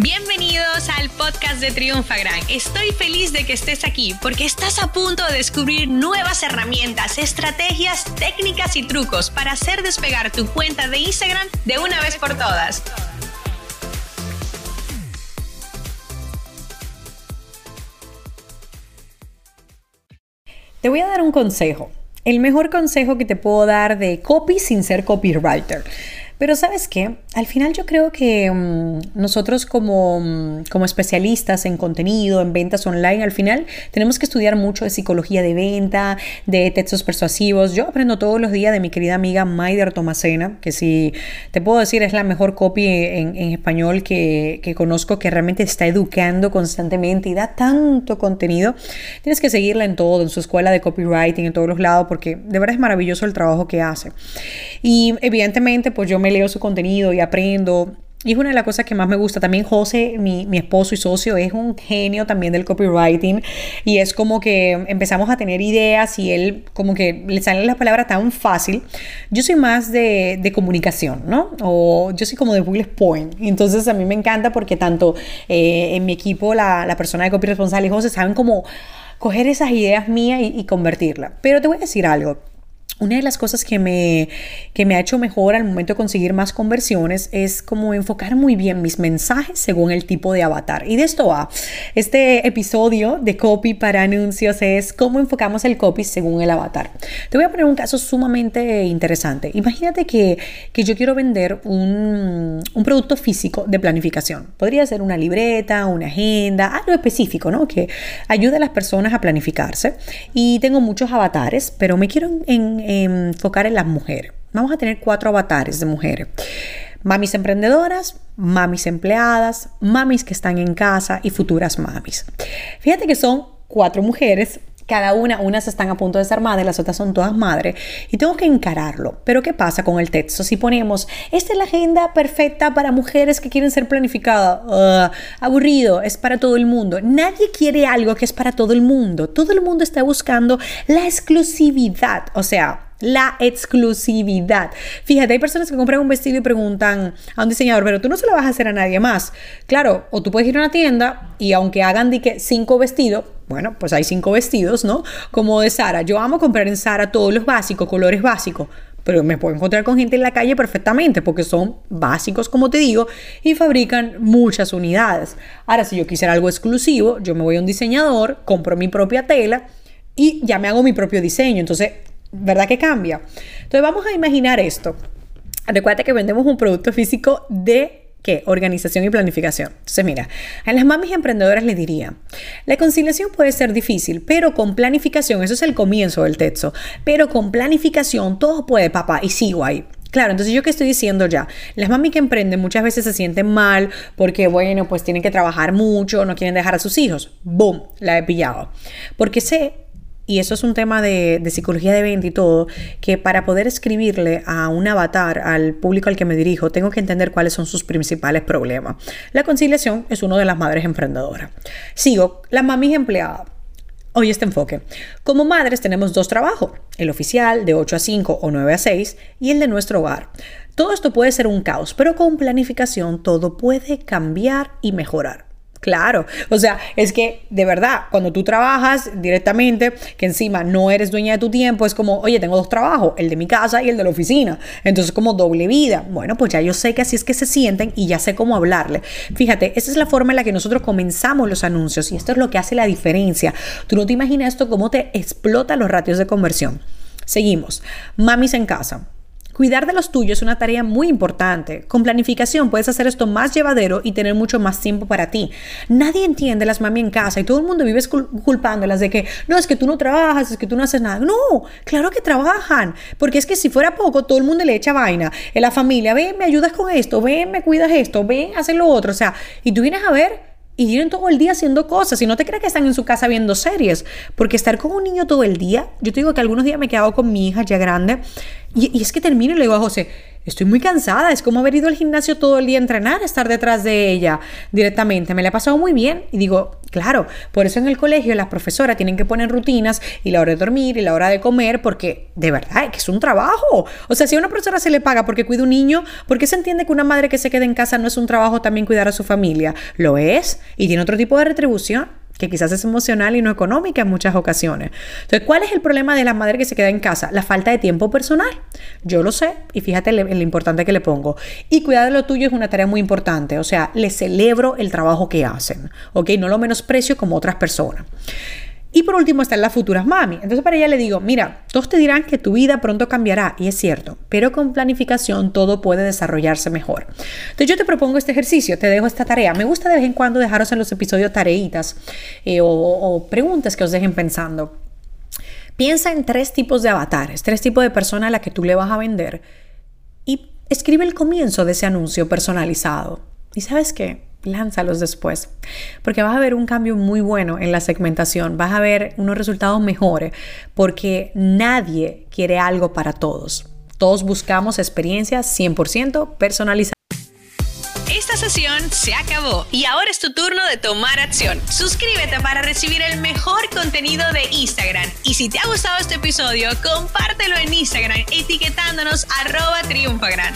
Bienvenidos al podcast de Triunfagran. Estoy feliz de que estés aquí porque estás a punto de descubrir nuevas herramientas, estrategias, técnicas y trucos para hacer despegar tu cuenta de Instagram de una vez por todas. Te voy a dar un consejo. El mejor consejo que te puedo dar de copy sin ser copywriter. Pero sabes qué, al final yo creo que mm, nosotros como, mm, como especialistas en contenido, en ventas online, al final tenemos que estudiar mucho de psicología de venta, de textos persuasivos. Yo aprendo todos los días de mi querida amiga Maider Tomasena, que si te puedo decir es la mejor copy en, en español que, que conozco, que realmente está educando constantemente y da tanto contenido. Tienes que seguirla en todo, en su escuela de copywriting, en todos los lados, porque de verdad es maravilloso el trabajo que hace. Y evidentemente, pues yo me leo su contenido y aprendo. Y es una de las cosas que más me gusta. También José, mi, mi, esposo y socio, es un genio también del copywriting. Y es como que empezamos a tener ideas y él como que le salen las palabras tan fácil. Yo soy más de, de comunicación, ¿no? O yo soy como de bullet point. Entonces a mí me encanta porque tanto eh, en mi equipo la, la, persona de copy responsable y José saben cómo coger esas ideas mías y, y convertirlas. Pero te voy a decir algo. Una de las cosas que me, que me ha hecho mejor al momento de conseguir más conversiones es como enfocar muy bien mis mensajes según el tipo de avatar. Y de esto va. Este episodio de copy para anuncios es cómo enfocamos el copy según el avatar. Te voy a poner un caso sumamente interesante. Imagínate que, que yo quiero vender un, un, producto físico de planificación. Podría ser una libreta, una agenda, algo específico, ¿no? Que ayude a las personas a planificarse. Y tengo muchos avatares, pero me quiero en enfocar en las mujeres. Vamos a tener cuatro avatares de mujeres. Mamis emprendedoras, mamis empleadas, mamis que están en casa y futuras mamis. Fíjate que son cuatro mujeres cada una, unas están a punto de ser madres, las otras son todas madres, y tengo que encararlo. Pero ¿qué pasa con el texto? Si ponemos, esta es la agenda perfecta para mujeres que quieren ser planificadas, aburrido, es para todo el mundo. Nadie quiere algo que es para todo el mundo. Todo el mundo está buscando la exclusividad, o sea, la exclusividad. Fíjate, hay personas que compran un vestido y preguntan a un diseñador, pero tú no se lo vas a hacer a nadie más. Claro, o tú puedes ir a una tienda y aunque hagan de que cinco vestidos, bueno, pues hay cinco vestidos, ¿no? Como de Sara. Yo amo comprar en Sara todos los básicos, colores básicos pero me puedo encontrar con gente en la calle perfectamente porque son básicos, como te digo, y fabrican muchas unidades. Ahora, si yo quisiera algo exclusivo, yo me voy a un diseñador, compro mi propia tela y ya me hago mi propio diseño. Entonces, ¿verdad que cambia? Entonces vamos a imaginar esto. Recuerda que vendemos un producto físico de ¿qué? Organización y planificación. Entonces, mira, a las mamis emprendedoras les diría, la conciliación puede ser difícil, pero con planificación, eso es el comienzo del texto, pero con planificación todo puede, papá, y sigo ahí. Claro, entonces yo que estoy diciendo ya, las mami que emprenden muchas veces se sienten mal porque, bueno, pues tienen que trabajar mucho, no quieren dejar a sus hijos. ¡Boom! La he pillado. Porque sé y eso es un tema de, psicología de venta y todo, que para poder escribirle a un avatar, al público al que me dirijo, tengo que entender cuáles son sus principales problemas. La conciliación es uno de las madres emprendedoras. Sigo, la mami empleada. Hoy este enfoque. Como madres tenemos dos trabajos, el oficial de 8 a 5 o 9 a 6 y el de nuestro hogar. Todo esto puede ser un caos, pero con planificación todo puede cambiar y mejorar. Claro, o sea, es que de verdad, cuando tú trabajas directamente, que encima no eres dueña de tu tiempo, es como, oye, tengo dos trabajos, el de mi casa y el de la oficina. Entonces, como doble vida. Bueno, pues ya yo sé que así es que se sienten y ya sé cómo hablarle. Fíjate, esa es la forma en la que nosotros comenzamos los anuncios y esto es lo que hace la diferencia. Tú no te imaginas esto, cómo te explota los ratios de conversión. Seguimos. Mamis en casa. Cuidar de los tuyos es una tarea muy importante. Con planificación puedes hacer esto más llevadero y tener mucho más tiempo para ti. Nadie entiende las mami en casa y todo el mundo vive culpándolas de que no, es que tú no trabajas, es que tú no haces nada. No, claro que trabajan. Porque es que si fuera poco, todo el mundo le echa vaina. En la familia, ven, me ayudas con esto, ven, me cuidas esto, ven, haces lo otro. O sea, y tú vienes a ver y vienen todo el día haciendo cosas y no te creas que están en su casa viendo series, porque estar con un niño todo el día, yo te digo que algunos días me he quedado con mi hija ya grande Y, es que termino y le digo a José, estoy muy cansada, es como haber ido al gimnasio todo el día a entrenar, estar detrás de ella directamente, me la he pasado muy bien y digo, claro, por eso en el colegio las profesoras tienen que poner rutinas y la hora de dormir y la hora de comer porque de verdad que es un trabajo. O sea, si a una profesora se le paga porque cuida un niño, ¿por qué se entiende que una madre que se quede en casa no es un trabajo también cuidar a su familia? Lo es y tiene otro tipo de retribución que quizás es emocional y no económica en muchas ocasiones. Entonces, ¿cuál es el problema de la madre que se queda en casa? La falta de tiempo personal. Yo lo sé y fíjate lo, importante que le pongo. Y cuidar de lo tuyo es una tarea muy importante. O sea, le celebro el trabajo que hacen, ¿ok? No lo menosprecio como otras personas. Y por último están las futuras mami. Entonces para ella le digo, mira, todos te dirán que tu vida pronto cambiará, y es cierto, pero con planificación todo puede desarrollarse mejor. Entonces yo te propongo este ejercicio, te dejo esta tarea. Me gusta de vez en cuando dejaros en los episodios tareitas eh, o, o preguntas que os dejen pensando. Piensa en tres tipos de avatares, tres tipos de personas a las que tú le vas a vender y escribe el comienzo de ese anuncio personalizado. ¿Y sabes qué? Lánzalos después, porque vas a ver un cambio muy bueno en la segmentación, vas a ver unos resultados mejores, porque nadie quiere algo para todos. Todos buscamos experiencias 100% personalizadas. Esta sesión se acabó y ahora es tu turno de tomar acción. Suscríbete para recibir el mejor contenido de Instagram. Y si te ha gustado este episodio, compártelo en Instagram etiquetándonos arroba triunfagran.